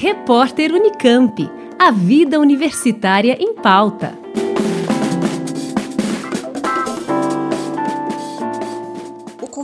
Repórter Unicamp. A vida universitária em pauta.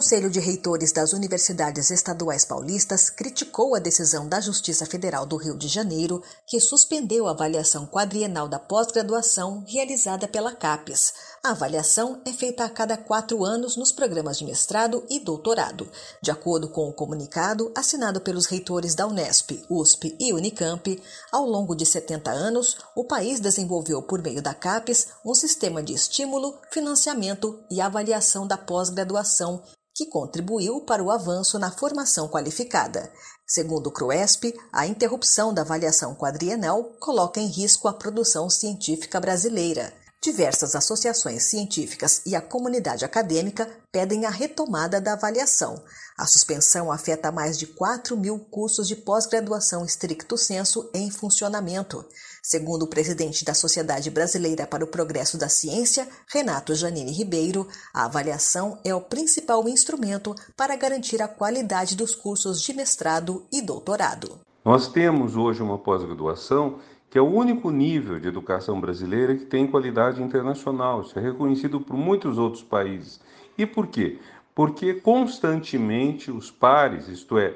Conselho de Reitores das Universidades Estaduais Paulistas criticou a decisão da Justiça Federal do Rio de Janeiro, que suspendeu a avaliação quadrienal da pós-graduação realizada pela CAPES. A avaliação é feita a cada quatro anos nos programas de mestrado e doutorado. De acordo com o comunicado assinado pelos reitores da Unesp, USP e Unicamp, ao longo de 70 anos, o país desenvolveu, por meio da CAPES, um sistema de estímulo, financiamento e avaliação da pós-graduação que contribuiu para o avanço na formação qualificada. Segundo o CRUESP, a interrupção da avaliação quadrienal coloca em risco a produção científica brasileira. Diversas associações científicas e a comunidade acadêmica pedem a retomada da avaliação. A suspensão afeta mais de 4 mil cursos de pós-graduação estricto senso em funcionamento. Segundo o presidente da Sociedade Brasileira para o Progresso da Ciência, Renato Janine Ribeiro, a avaliação é o principal instrumento para garantir a qualidade dos cursos de mestrado e doutorado. Nós temos hoje uma pós-graduação que é o único nível de educação brasileira que tem qualidade internacional. Isso é reconhecido por muitos outros países. E por quê? Porque constantemente os pares, isto é,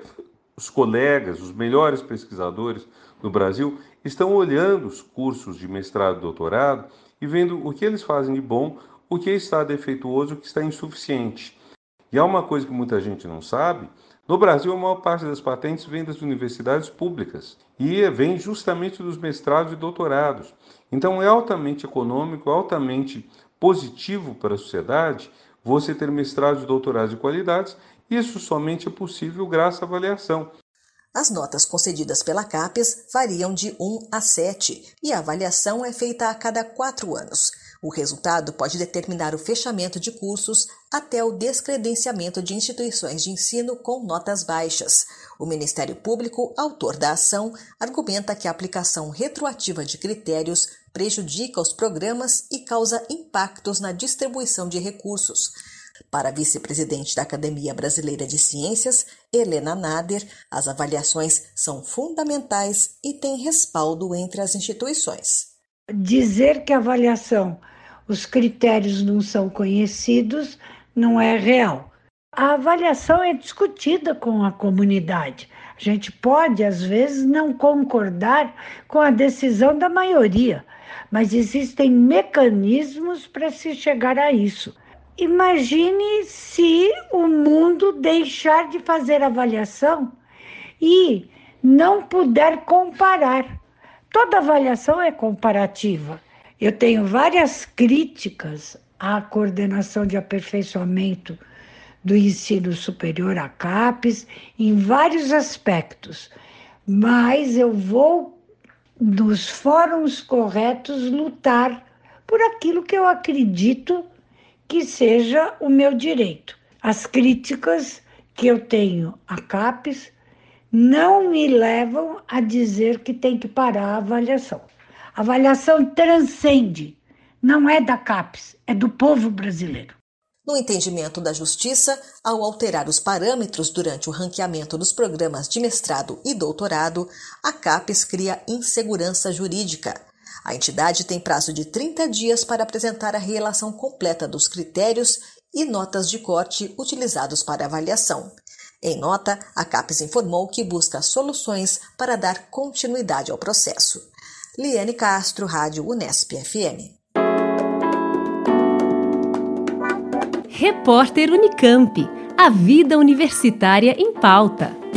os colegas, os melhores pesquisadores do Brasil, estão olhando os cursos de mestrado e doutorado e vendo o que eles fazem de bom, o que está defeituoso, o que está insuficiente. E há uma coisa que muita gente não sabe: no Brasil, a maior parte das patentes vem das universidades públicas e vem justamente dos mestrados e doutorados. Então, é altamente econômico, altamente positivo para a sociedade você ter mestrados e doutorados de qualidade. Isso somente é possível graças à avaliação. As notas concedidas pela CAPES variam de 1 a 7 e a avaliação é feita a cada quatro anos. O resultado pode determinar o fechamento de cursos até o descredenciamento de instituições de ensino com notas baixas. O Ministério Público, autor da ação, argumenta que a aplicação retroativa de critérios prejudica os programas e causa impactos na distribuição de recursos. Para a vice-presidente da Academia Brasileira de Ciências, Helena Nader, as avaliações são fundamentais e têm respaldo entre as instituições. Dizer que a avaliação, os critérios não são conhecidos, não é real. A avaliação é discutida com a comunidade. A gente pode, às vezes, não concordar com a decisão da maioria, mas existem mecanismos para se chegar a isso. Imagine se o mundo deixar de fazer avaliação e não puder comparar. Toda avaliação é comparativa. Eu tenho várias críticas à coordenação de aperfeiçoamento do ensino superior, a CAPES, em vários aspectos, mas eu vou, nos fóruns corretos, lutar por aquilo que eu acredito que seja o meu direito. As críticas que eu tenho a CAPES não me levam a dizer que tem que parar a avaliação. A avaliação transcende, não é da CAPES, é do povo brasileiro. No entendimento da Justiça, ao alterar os parâmetros durante o ranqueamento dos programas de mestrado e doutorado, a CAPES cria insegurança jurídica a entidade tem prazo de 30 dias para apresentar a relação completa dos critérios e notas de corte utilizados para avaliação. Em nota, a CAPES informou que busca soluções para dar continuidade ao processo. Liane Castro, Rádio Unesp FM. Repórter Unicamp. A vida universitária em pauta.